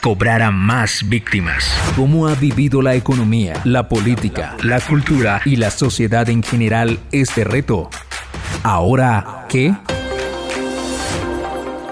cobrara más víctimas. ¿Cómo ha vivido la economía, la política, la cultura y la sociedad en general este reto? ¿Ahora qué?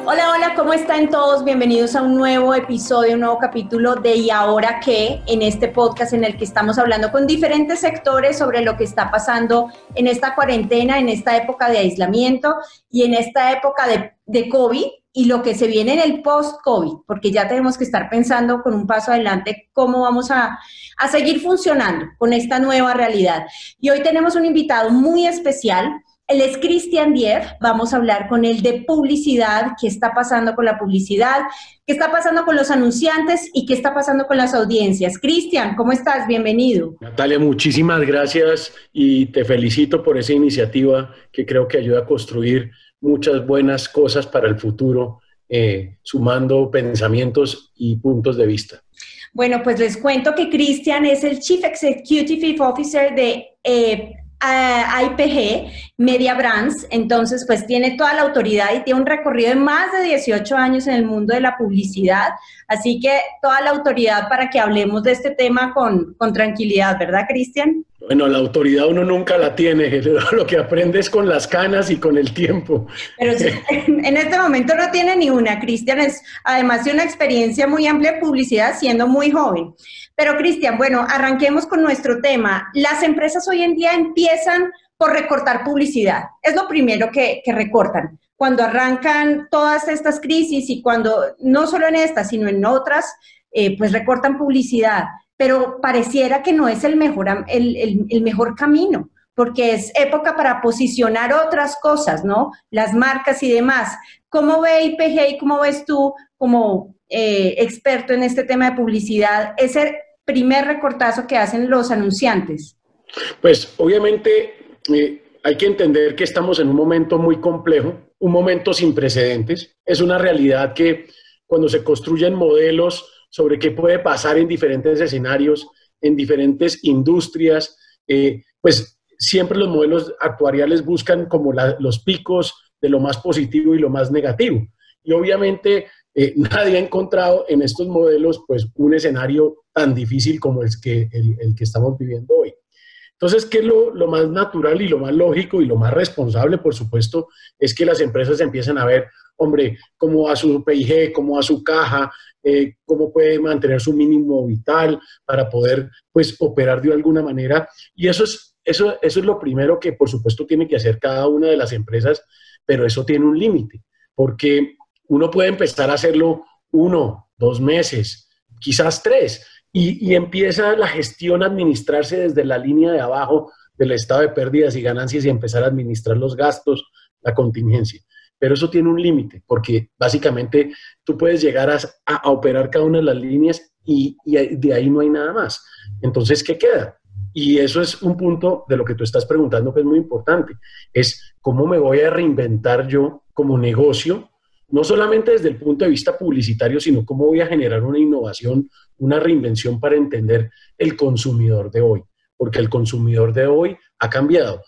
Hola, hola, ¿cómo están todos? Bienvenidos a un nuevo episodio, un nuevo capítulo de ¿Y ahora qué? En este podcast en el que estamos hablando con diferentes sectores sobre lo que está pasando en esta cuarentena, en esta época de aislamiento y en esta época de, de COVID y lo que se viene en el post-COVID, porque ya tenemos que estar pensando con un paso adelante cómo vamos a, a seguir funcionando con esta nueva realidad. Y hoy tenemos un invitado muy especial. Él es Cristian Dier, vamos a hablar con él de publicidad, qué está pasando con la publicidad, qué está pasando con los anunciantes y qué está pasando con las audiencias. Cristian, ¿cómo estás? Bienvenido. Natalia, muchísimas gracias y te felicito por esa iniciativa que creo que ayuda a construir muchas buenas cosas para el futuro, eh, sumando pensamientos y puntos de vista. Bueno, pues les cuento que Cristian es el Chief Executive Officer de eh, IPG Media Brands, entonces pues tiene toda la autoridad y tiene un recorrido de más de 18 años en el mundo de la publicidad, así que toda la autoridad para que hablemos de este tema con, con tranquilidad, ¿verdad, Cristian? Bueno, la autoridad uno nunca la tiene, lo que aprende es con las canas y con el tiempo. Pero en este momento no tiene ni una. Cristian es además de una experiencia muy amplia de publicidad siendo muy joven. Pero Cristian, bueno, arranquemos con nuestro tema. Las empresas hoy en día empiezan por recortar publicidad. Es lo primero que, recortan. Cuando arrancan todas estas crisis y cuando, no solo en estas, sino en otras, eh, pues recortan publicidad pero pareciera que no es el mejor, el, mejor camino, porque es época para posicionar otras cosas, ¿no? Las marcas y demás. ¿Cómo ve IPG y cómo ves tú como eh, experto en este tema de publicidad ese primer recortazo que hacen los anunciantes? Pues obviamente eh, hay que entender que estamos en un momento muy complejo, un momento sin precedentes. Es una realidad que cuando se construyen modelos sobre qué puede pasar en diferentes escenarios, en diferentes industrias, eh, pues siempre los modelos actuariales buscan como los picos de lo más positivo y lo más negativo. Y obviamente eh, nadie ha encontrado en estos modelos pues un escenario tan difícil como el que, el, que estamos viviendo hoy. Entonces, ¿qué es lo, lo, más natural y lo más lógico y lo más responsable, por supuesto, es que las empresas empiecen a ver, hombre, cómo va su PIG, cómo va su caja, eh, cómo puede mantener su mínimo vital para poder pues operar de alguna manera. Y eso es, eso, eso es lo primero que por supuesto tiene que hacer cada una de las empresas, pero eso tiene un límite, porque uno puede empezar a hacerlo uno, dos meses, quizás tres, y, y empieza la gestión a administrarse desde la línea de abajo del estado de pérdidas y ganancias y empezar a administrar los gastos, la contingencia pero eso tiene un límite, porque básicamente tú puedes llegar a, operar cada una de las líneas y, de ahí no hay nada más. Entonces, ¿qué queda? Y eso es un punto de lo que tú estás preguntando que es muy importante, es cómo me voy a reinventar yo como negocio, no solamente desde el punto de vista publicitario, sino cómo voy a generar una innovación, una reinvención para entender el consumidor de hoy, porque el consumidor de hoy ha cambiado.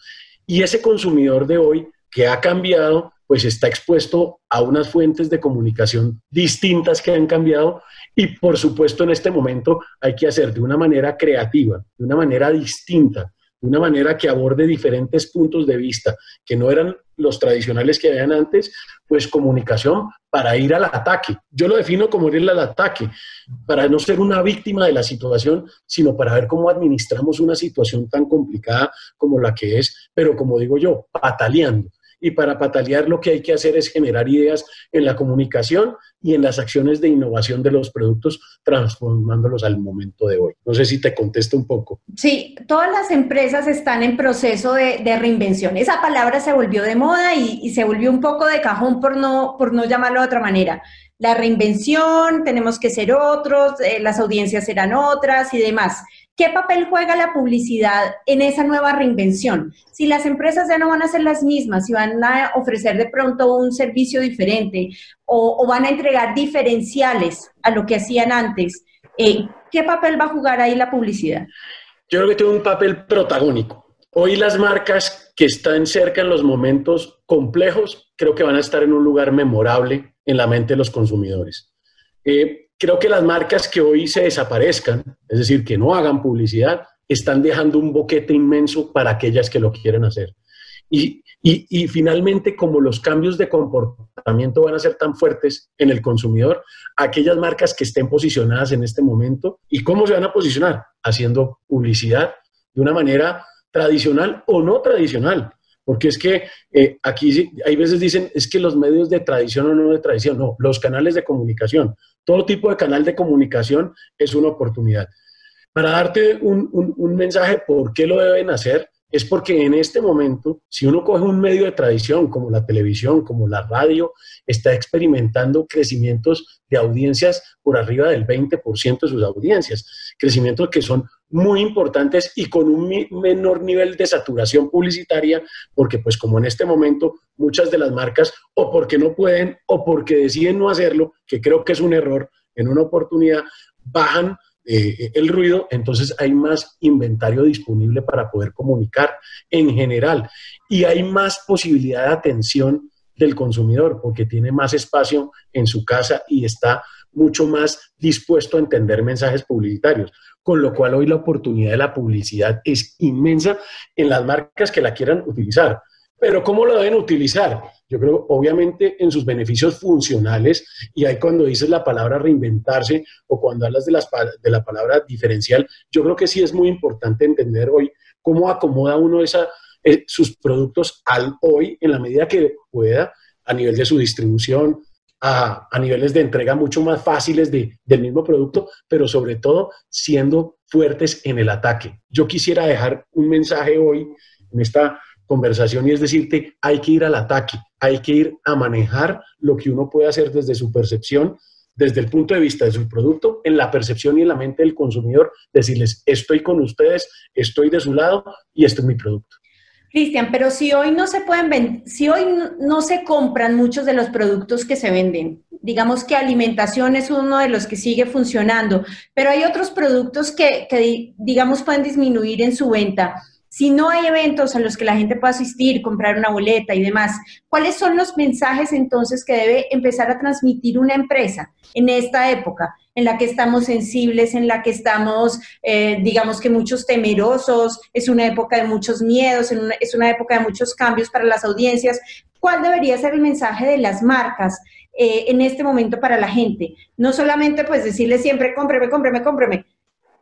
Y ese consumidor de hoy que ha cambiado pues está expuesto a unas fuentes de comunicación distintas que han cambiado y por supuesto en este momento hay que hacer de una manera creativa, de una manera distinta, de una manera que aborde diferentes puntos de vista que no eran los tradicionales que habían antes, pues comunicación para ir al ataque. Yo lo defino como ir al ataque, para no ser una víctima de la situación, sino para ver cómo administramos una situación tan complicada como la que es, pero como digo yo, pataleando y para patalear lo que hay que hacer es generar ideas en la comunicación y en las acciones de innovación de los productos, transformándolos al momento de hoy. No sé si te contesto un poco. Sí, todas las empresas están en proceso de, reinvención. Esa palabra se volvió de moda y, se volvió un poco de cajón por no, por no llamarlo de otra manera. La reinvención, tenemos que ser otros, eh, las audiencias serán otras y demás. ¿Qué papel juega la publicidad en esa nueva reinvención? Si las empresas ya no van a ser las mismas, si van a ofrecer de pronto un servicio diferente o, van a entregar diferenciales a lo que hacían antes, eh, ¿qué papel va a jugar ahí la publicidad? Yo creo que tiene un papel protagónico. Hoy las marcas que están cerca en los momentos complejos creo que van a estar en un lugar memorable en la mente de los consumidores. Eh, creo que las marcas que hoy se desaparezcan, es decir, que no hagan publicidad, están dejando un boquete inmenso para aquellas que lo quieren hacer. Y, finalmente, como los cambios de comportamiento van a ser tan fuertes en el consumidor, aquellas marcas que estén posicionadas en este momento, ¿y cómo se van a posicionar? Haciendo publicidad de una manera tradicional o no tradicional. Porque es que eh, aquí hay veces dicen, es que los medios de tradición o no de tradición, no, los canales de comunicación. Todo tipo de canal de comunicación es una oportunidad. Para darte un, un mensaje por qué lo deben hacer, es porque en este momento, si uno coge un medio de tradición como la televisión, como la radio, está experimentando crecimientos de audiencias por arriba del 20% de sus audiencias, crecimientos que son muy importantes y con un menor nivel de saturación publicitaria, porque pues como en este momento muchas de las marcas o porque no pueden o porque deciden no hacerlo, que creo que es un error en una oportunidad, bajan eh, el ruido, entonces hay más inventario disponible para poder comunicar en general y hay más posibilidad de atención del consumidor porque tiene más espacio en su casa y está mucho más dispuesto a entender mensajes publicitarios. Con lo cual hoy la oportunidad de la publicidad es inmensa en las marcas que la quieran utilizar. Pero ¿cómo lo deben utilizar? Yo creo, obviamente, en sus beneficios funcionales, y ahí cuando dices la palabra reinventarse o cuando hablas de, las, de la palabra diferencial, yo creo que sí es muy importante entender hoy cómo acomoda uno esa, eh, sus productos al hoy en la medida que pueda, a nivel de su distribución, a, a niveles de entrega mucho más fáciles de, del mismo producto, pero sobre todo siendo fuertes en el ataque. Yo quisiera dejar un mensaje hoy en esta conversación y es decirte, hay que ir al ataque, hay que ir a manejar lo que uno puede hacer desde su percepción, desde el punto de vista de su producto, en la percepción y en la mente del consumidor, decirles, estoy con ustedes, estoy de su lado y este es mi producto. Cristian, pero si hoy no se pueden si hoy no se compran muchos de los productos que se venden, digamos que alimentación es uno de los que sigue funcionando, pero hay otros productos que, que digamos pueden disminuir en su venta. Si no hay eventos a los que la gente pueda asistir, comprar una boleta y demás, ¿cuáles son los mensajes entonces que debe empezar a transmitir una empresa en esta época? en la que estamos sensibles, en la que estamos, eh, digamos que muchos temerosos, es una época de muchos miedos, es una época de muchos cambios para las audiencias. ¿Cuál debería ser el mensaje de las marcas eh, en este momento para la gente? No solamente pues decirle siempre, cómpreme, cómpreme, cómpreme.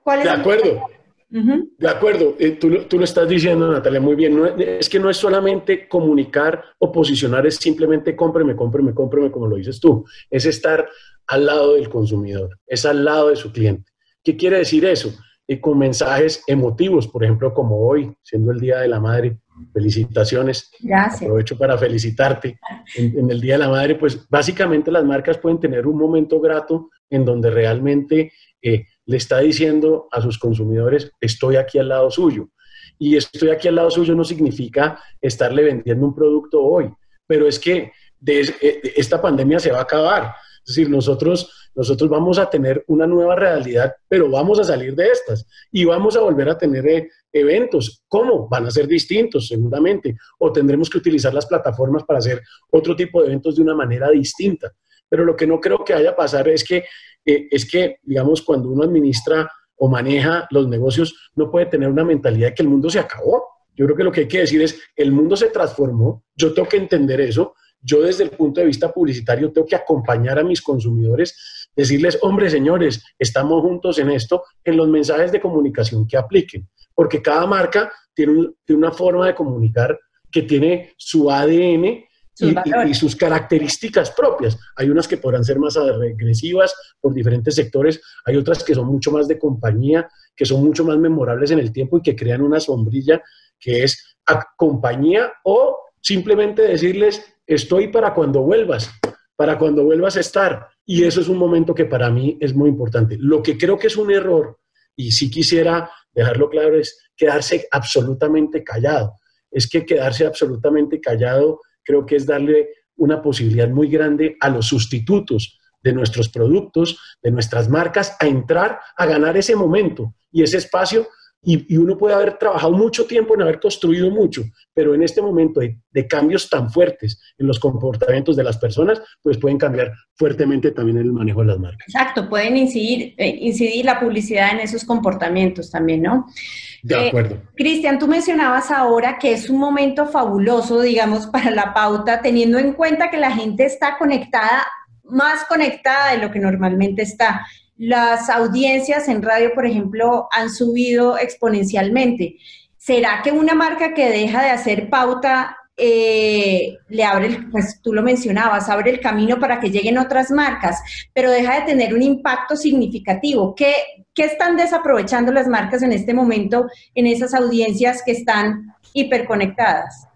¿Cuál es de acuerdo. De acuerdo, eh, tú, lo estás diciendo, Natalia, muy bien. es, que no es solamente comunicar o posicionar, es simplemente cómpreme, cómpreme, cómpreme, como lo dices tú. Es estar al lado del consumidor, es al lado de su cliente. ¿Qué quiere decir eso? Y con mensajes emotivos, por ejemplo, como hoy, siendo el Día de la Madre, felicitaciones. Gracias. Aprovecho para felicitarte. En, el Día de la Madre, pues básicamente las marcas pueden tener un momento grato en donde realmente eh, le está diciendo a sus consumidores, estoy aquí al lado suyo. Y estoy aquí al lado suyo no significa estarle vendiendo un producto hoy, pero es que eh, esta pandemia se va a acabar. Es decir, nosotros, nosotros vamos a tener una nueva realidad, pero vamos a salir de estas y vamos a volver a tener eh, eventos. ¿Cómo? Van a ser distintos, seguramente, o tendremos que utilizar las plataformas para hacer otro tipo de eventos de una manera distinta. Pero lo que no creo que vaya a pasar es que eh, es que, digamos, cuando uno administra o maneja los negocios, no puede tener una mentalidad de que el mundo se acabó. Yo creo que lo que hay que decir es, el mundo se transformó, yo tengo que entender eso, yo desde el punto de vista publicitario tengo que acompañar a mis consumidores, decirles, hombre, señores, estamos juntos en esto, en los mensajes de comunicación que apliquen, porque cada marca tiene, tiene una forma de comunicar que tiene su ADN y, sus características propias. Hay unas que podrán ser más agresivas por diferentes sectores, hay otras que son mucho más de compañía, que son mucho más memorables en el tiempo y que crean una sombrilla que es a compañía o simplemente decirles, estoy para cuando vuelvas, para cuando vuelvas a estar. Y eso es un momento que para mí es muy importante. Lo que creo que es un error, y sí quisiera dejarlo claro, es quedarse absolutamente callado. Es que quedarse absolutamente callado creo que es darle una posibilidad muy grande a los sustitutos de nuestros productos, de nuestras marcas, a entrar a ganar ese momento y ese espacio y, uno puede haber trabajado mucho tiempo en haber construido mucho, pero en este momento de, cambios tan fuertes en los comportamientos de las personas, pues pueden cambiar fuertemente también el manejo de las marcas. Exacto, pueden incidir, eh, incidir la publicidad en esos comportamientos también, ¿no? De eh, acuerdo. Cristian, tú mencionabas ahora que es un momento fabuloso, digamos, para la pauta, teniendo en cuenta que la gente está conectada, más conectada de lo que normalmente está las audiencias en radio, por ejemplo, han subido exponencialmente. ¿Será que una marca que deja de hacer pauta eh, le abre, pues tú lo mencionabas, abre el camino para que lleguen otras marcas, pero deja de tener un impacto significativo? ¿Qué, qué están desaprovechando las marcas en este momento en esas audiencias que están hiperconectadas?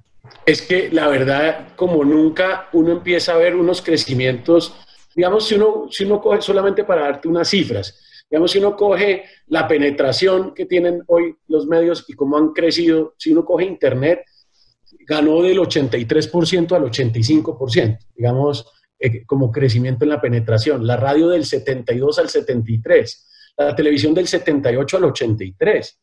Es que la verdad, como nunca, uno empieza a ver unos crecimientos Digamos, si uno, si uno coge solamente para darte unas cifras, digamos, si uno coge la penetración que tienen hoy los medios y cómo han crecido, si uno coge Internet, ganó del 83% al 85%, digamos, eh, como crecimiento en la penetración. La radio del 72 al 73, la televisión del 78 al 83,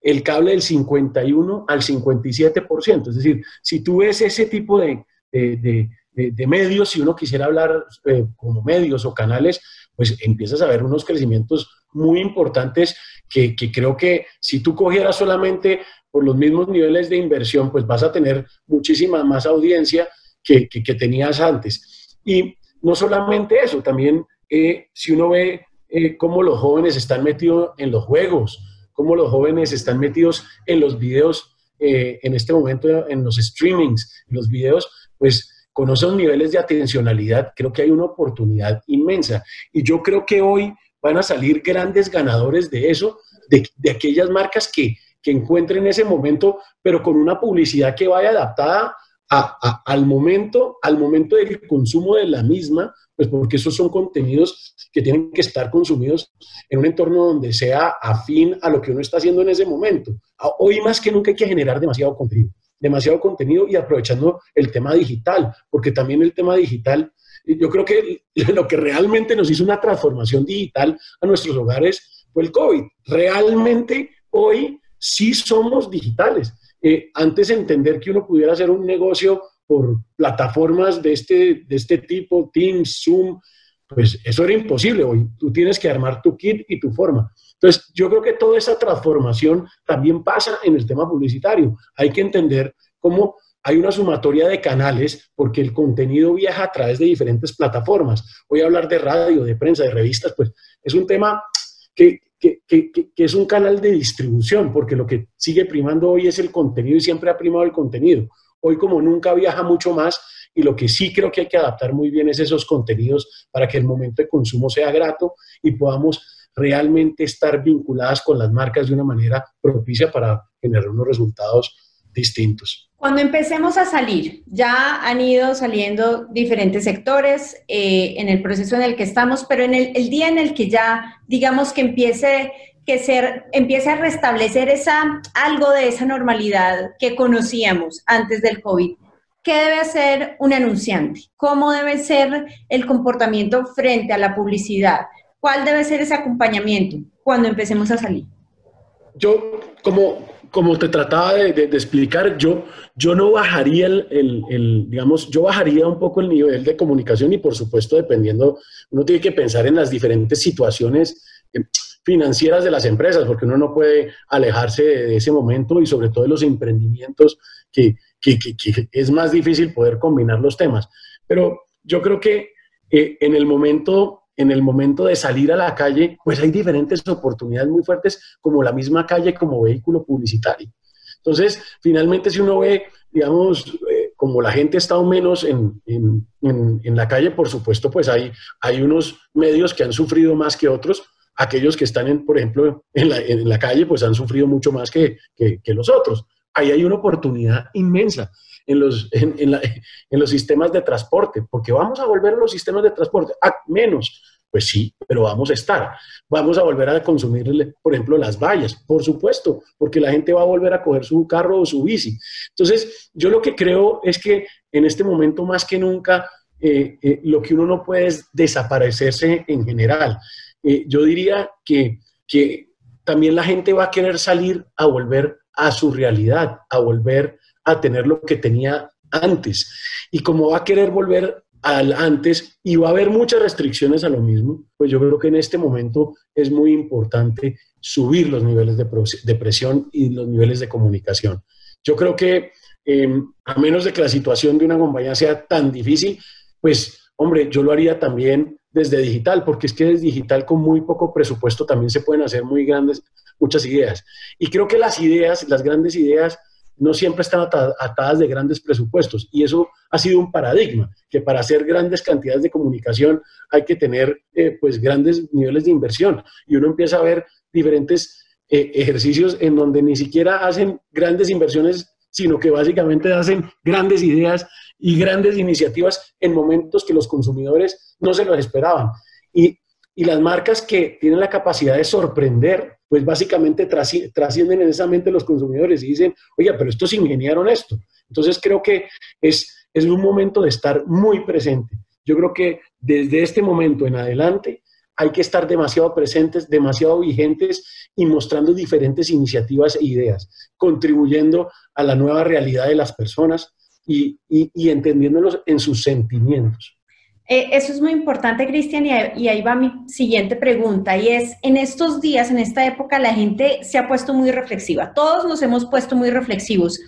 el cable del 51 al 57%. Es decir, si tú ves ese tipo de, de, medios, si uno quisiera hablar eh, como medios o canales, pues empiezas a ver unos crecimientos muy importantes que, creo que si tú cogieras solamente por los mismos niveles de inversión, pues vas a tener muchísima más audiencia que, tenías antes. Y no solamente eso, también eh, si uno ve eh, cómo los jóvenes están metidos en los juegos, cómo los jóvenes están metidos en los videos, en este momento en los streamings, en los videos, pues con esos niveles de atencionalidad, creo que hay una oportunidad inmensa. Y yo creo que hoy van a salir grandes ganadores de eso, de, aquellas marcas que, encuentren ese momento, pero con una publicidad que vaya adaptada al momento, al momento del consumo de la misma, pues porque esos son contenidos que tienen que estar consumidos en un entorno donde sea afín a lo que uno está haciendo en ese momento. Hoy más que nunca hay que generar demasiado contenido demasiado contenido y aprovechando el tema digital, porque también el tema digital, yo creo que lo que realmente nos hizo una transformación digital a nuestros hogares fue el COVID. Realmente hoy sí somos digitales. Eh, antes de entender que uno pudiera hacer un negocio por plataformas de este, de este tipo, Teams, Zoom, pues eso era imposible. Hoy tú tienes que armar tu kit y tu forma. Entonces, yo creo que toda esa transformación también pasa en el tema publicitario. Hay que entender cómo hay una sumatoria de canales porque el contenido viaja a través de diferentes plataformas. Voy a hablar de radio, de prensa, de revistas, pues es un tema que, que, que, es un canal de distribución, porque lo que sigue primando hoy es el contenido y siempre ha primado el contenido. Hoy como nunca viaja mucho más y lo que sí creo que hay que adaptar muy bien es esos contenidos para que el momento de consumo sea grato y podamos realmente estar vinculadas con las marcas de una manera propicia para generar unos resultados distintos. Cuando empecemos a salir, ya han ido saliendo diferentes sectores eh, en el proceso en el que estamos, pero en el, día en el que ya, digamos que empiece que ser, empiece a restablecer esa, algo de esa normalidad que conocíamos antes del COVID. ¿Qué debe hacer un anunciante? ¿Cómo debe ser el comportamiento frente a la publicidad? ¿Cuál debe ser ese acompañamiento cuando empecemos a salir? Yo, como, como te trataba de, explicar, yo, yo no bajaría el, digamos, yo bajaría un poco el nivel de comunicación y por supuesto dependiendo, uno tiene que pensar en las diferentes situaciones eh, financieras de las empresas, porque uno no puede alejarse de, ese momento y sobre todo de los emprendimientos que, que, es más difícil poder combinar los temas. Pero yo creo que eh, en el momento en el momento de salir a la calle, pues hay diferentes oportunidades muy fuertes, como la misma calle como vehículo publicitario. Entonces, finalmente, si uno ve, digamos, eh, como la gente está o menos en, la calle, por supuesto, pues hay, hay unos medios que han sufrido más que otros. Aquellos que están, en, por ejemplo, en la, calle, pues han sufrido mucho más que, que los otros. Ahí hay una oportunidad inmensa en los, en, los sistemas de transporte, porque vamos a volver a los sistemas de transporte, a menos, Pues sí, pero vamos a estar. Vamos a volver a consumir, por ejemplo, las vallas, por supuesto, porque la gente va a volver a coger su carro o su bici. Entonces, yo lo que creo es que en este momento más que nunca, eh, eh, lo que uno no puede es desaparecerse en general. Eh, yo diría que, que también la gente va a querer salir a volver a su realidad, a volver a tener lo que tenía antes. Y como va a querer volver al antes y va a haber muchas restricciones a lo mismo, pues yo creo que en este momento es muy importante subir los niveles de, presión y los niveles de comunicación. Yo creo que em, a menos de que la situación de una compañía sea tan difícil, pues hombre, yo lo haría también desde digital, porque es que desde digital con muy poco presupuesto también se pueden hacer muy grandes, muchas ideas. Y creo que las ideas, las grandes ideas, no siempre están atadas de grandes presupuestos. Y eso ha sido un paradigma, que para hacer grandes cantidades de comunicación hay que tener eh, pues grandes niveles de inversión. Y uno empieza a ver diferentes eh, ejercicios en donde ni siquiera hacen grandes inversiones, sino que básicamente hacen grandes ideas y grandes iniciativas en momentos que los consumidores no se los esperaban. Y, y las marcas que tienen la capacidad de sorprender pues básicamente trascienden en esa mente los consumidores y dicen, oye, pero estos ingeniaron esto. Entonces creo que es, es un momento de estar muy presente. Yo creo que desde este momento en adelante hay que estar demasiado presentes, demasiado vigentes y mostrando diferentes iniciativas e ideas, contribuyendo a la nueva realidad de las personas y, y entendiéndolos en sus sentimientos. Eh, eso es muy importante, Cristian, y, ahí va mi siguiente pregunta, y es, en estos días, en esta época, la gente se ha puesto muy reflexiva, todos nos hemos puesto muy reflexivos.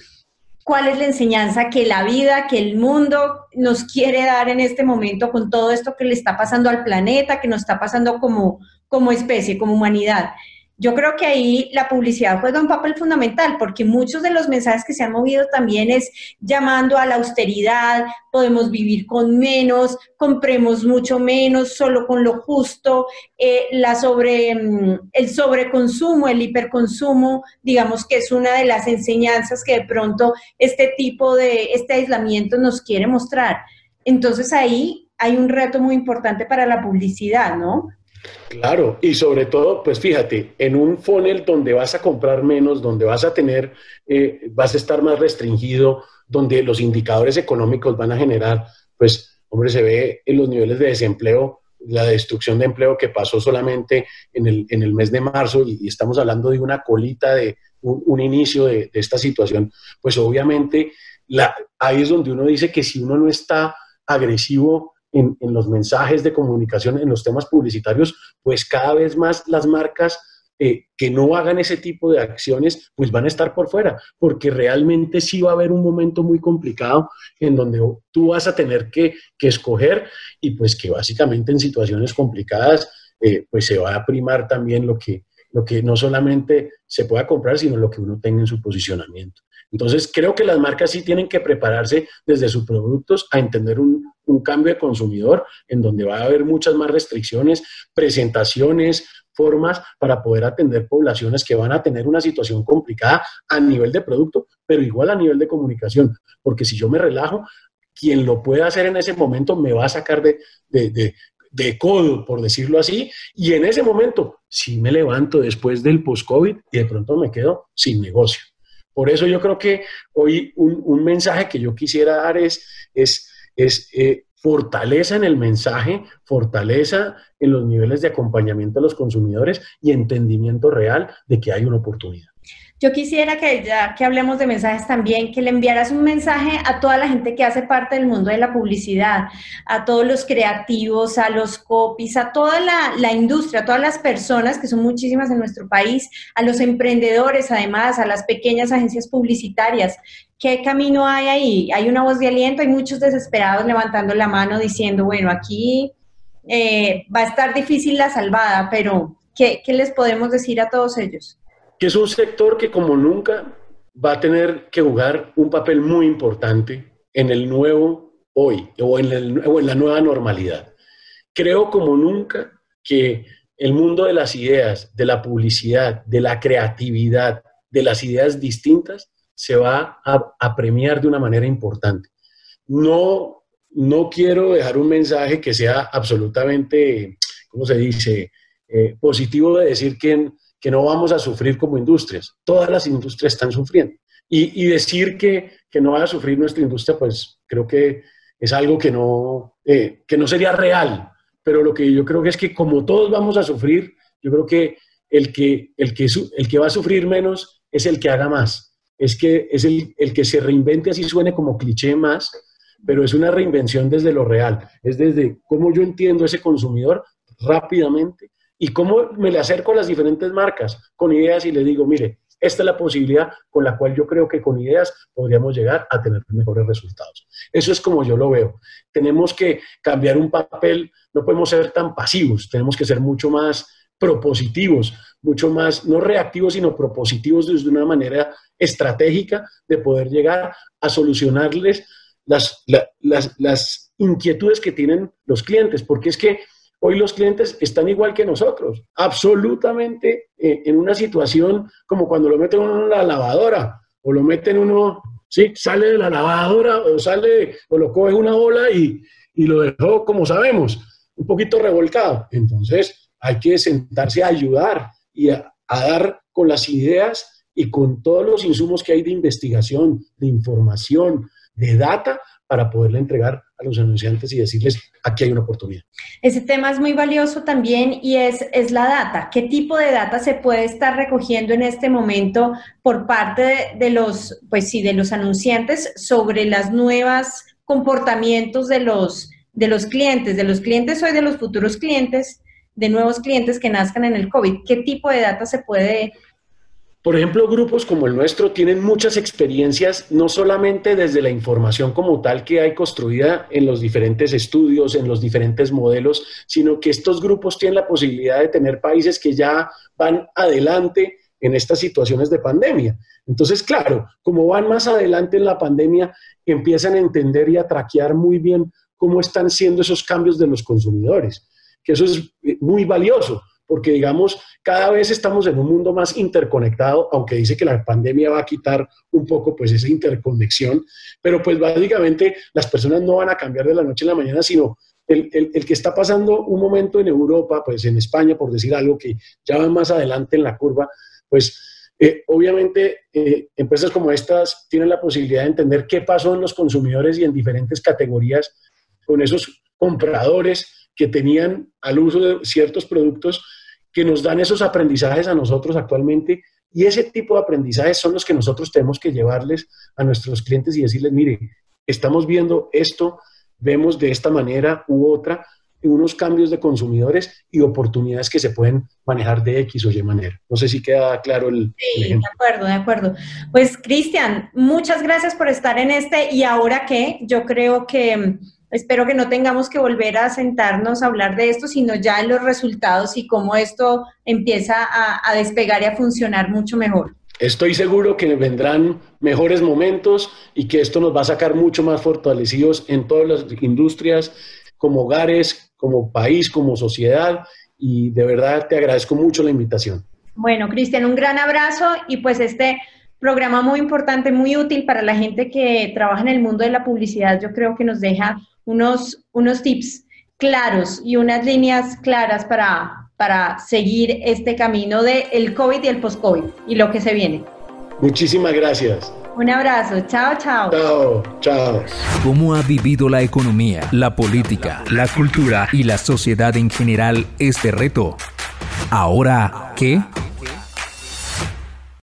¿Cuál es la enseñanza que la vida, que el mundo nos quiere dar en este momento con todo esto que le está pasando al planeta, que nos está pasando como, como especie, como humanidad? Yo creo que ahí la publicidad juega un papel fundamental porque muchos de los mensajes que se han movido también es llamando a la austeridad, podemos vivir con menos, compremos mucho menos, solo con lo justo, eh, mm, el sobreconsumo, el hiperconsumo, digamos que es una de las enseñanzas que de pronto este tipo de, este aislamiento nos quiere mostrar. Entonces ahí hay un reto muy importante para la publicidad, ¿no? Claro, y sobre todo, pues fíjate, en un funnel donde vas a comprar menos, donde vas a tener, eh, vas a estar más restringido, donde los indicadores económicos van a generar, pues, hombre, se ve en los niveles de desempleo, la destrucción de empleo que pasó solamente en el, en el mes de marzo, y, estamos hablando de una colita, de un, inicio de, esta situación, pues obviamente ahí es donde uno dice que si uno no está agresivo, en, los mensajes de comunicación, en los temas publicitarios, pues cada vez más las marcas eh, que no hagan ese tipo de acciones, pues van a estar por fuera, porque realmente sí va a haber un momento muy complicado en donde tú vas a tener que, escoger y pues que básicamente en situaciones complicadas, eh, pues se va a primar también lo que, lo que no solamente se pueda comprar, sino lo que uno tenga en su posicionamiento. Entonces, creo que las marcas sí tienen que prepararse desde sus productos a entender un, cambio de consumidor en donde va a haber muchas más restricciones, presentaciones, formas para poder atender poblaciones que van a tener una situación complicada a nivel de producto, pero igual a nivel de comunicación, porque si yo me relajo, quien lo pueda hacer en ese momento me va a sacar de, de, de codo, por decirlo así, y en ese momento sí me levanto después del post-COVID y de pronto me quedo sin negocio. Por eso yo creo que hoy un, mensaje que yo quisiera dar es, es, es eh, fortaleza en el mensaje, fortaleza en los niveles de acompañamiento a los consumidores y entendimiento real de que hay una oportunidad. Yo quisiera que ya que hablemos de mensajes también, que le enviaras un mensaje a toda la gente que hace parte del mundo de la publicidad, a todos los creativos, a los copies, a toda la, industria, a todas las personas, que son muchísimas en nuestro país, a los emprendedores además, a las pequeñas agencias publicitarias. ¿Qué camino hay ahí? Hay una voz de aliento, hay muchos desesperados levantando la mano diciendo, bueno, aquí eh, va a estar difícil la salvada, pero ¿qué, ¿qué les podemos decir a todos ellos? Que es un sector que como nunca va a tener que jugar un papel muy importante en el nuevo hoy o en, en la nueva normalidad. Creo como nunca que el mundo de las ideas, de la publicidad, de la creatividad, de las ideas distintas, se va a, premiar de una manera importante. No, no quiero dejar un mensaje que sea absolutamente ¿cómo se dice? Eh, positivo de decir que, que no vamos a sufrir como industrias. Todas las industrias están sufriendo. Y, y decir que, que, no va a sufrir nuestra industria, pues creo que es algo que no, eh, que no sería real. Pero lo que yo creo que es que como todos vamos a sufrir, yo creo que el que, el que, el que va a sufrir menos es el que haga más. Es que es el, el que se reinvente, así suene como cliché más, pero es una reinvención desde lo real. Es desde cómo yo entiendo ese consumidor rápidamente y cómo me le acerco a las diferentes marcas con ideas y le digo, mire, esta es la posibilidad con la cual yo creo que con ideas podríamos llegar a tener mejores resultados. Eso es como yo lo veo. Tenemos que cambiar un papel, no podemos ser tan pasivos, tenemos que ser mucho más propositivos, mucho más, no reactivos, sino propositivos desde una manera estratégica de poder llegar a solucionarles las, las, las inquietudes que tienen los clientes, porque es que Hoy los clientes están igual que nosotros, absolutamente eh, en una situación como cuando lo meten uno en la lavadora o lo meten uno, sí, sale de la lavadora o sale o lo coge una ola y, y lo dejó, como sabemos, un poquito revolcado. Entonces hay que sentarse a ayudar y a, a dar con las ideas y con todos los insumos que hay de investigación, de información, de data para poderle entregar a los anunciantes y decirles, aquí hay una oportunidad. Ese tema es muy valioso también y es, es la data. ¿Qué tipo de data se puede estar recogiendo en este momento por parte de, los, pues sí, de los anunciantes sobre las nuevas comportamientos de los, de los clientes, de los clientes hoy, de los futuros clientes, de nuevos clientes que nazcan en el COVID? ¿Qué tipo de data se puede por ejemplo, grupos como el nuestro tienen muchas experiencias, no solamente desde la información como tal que hay construida en los diferentes estudios, en los diferentes modelos, sino que estos grupos tienen la posibilidad de tener países que ya van adelante en estas situaciones de pandemia. Entonces, claro, como van más adelante en la pandemia, empiezan a entender y a traquear muy bien cómo están siendo esos cambios de los consumidores, que eso es muy valioso porque digamos, cada vez estamos en un mundo más interconectado, aunque dice que la pandemia va a quitar un poco pues esa interconexión, pero pues básicamente las personas no van a cambiar de la noche a la mañana, sino el, que está pasando un momento en Europa, pues en España, por decir algo que ya va más adelante en la curva, pues eh, obviamente eh, empresas como estas tienen la posibilidad de entender qué pasó en los consumidores y en diferentes categorías con esos compradores que tenían al uso de ciertos productos que nos dan esos aprendizajes a nosotros actualmente y ese tipo de aprendizajes son los que nosotros tenemos que llevarles a nuestros clientes y decirles, mire, estamos viendo esto, vemos de esta manera u otra unos cambios de consumidores y oportunidades que se pueden manejar de X o Y manera. No sé si queda claro el, sí, De acuerdo, de acuerdo. Pues Cristian, muchas gracias por estar en este y ahora que yo creo que Espero que no tengamos que volver a sentarnos a hablar de esto, sino ya en los resultados y cómo esto empieza a, despegar y a funcionar mucho mejor. Estoy seguro que vendrán mejores momentos y que esto nos va a sacar mucho más fortalecidos en todas las industrias, como hogares, como país, como sociedad. Y de verdad te agradezco mucho la invitación. Bueno, Cristian, un gran abrazo y pues este programa muy importante, muy útil para la gente que trabaja en el mundo de la publicidad, yo creo que nos deja unos, unos tips claros y unas líneas claras para, para seguir este camino del el COVID y el post-COVID y lo que se viene. Muchísimas gracias. Un abrazo. Chao, chao. Chao, chao. ¿Cómo ha vivido la economía, la política, la cultura y la sociedad en general este reto? Ahora, ¿qué?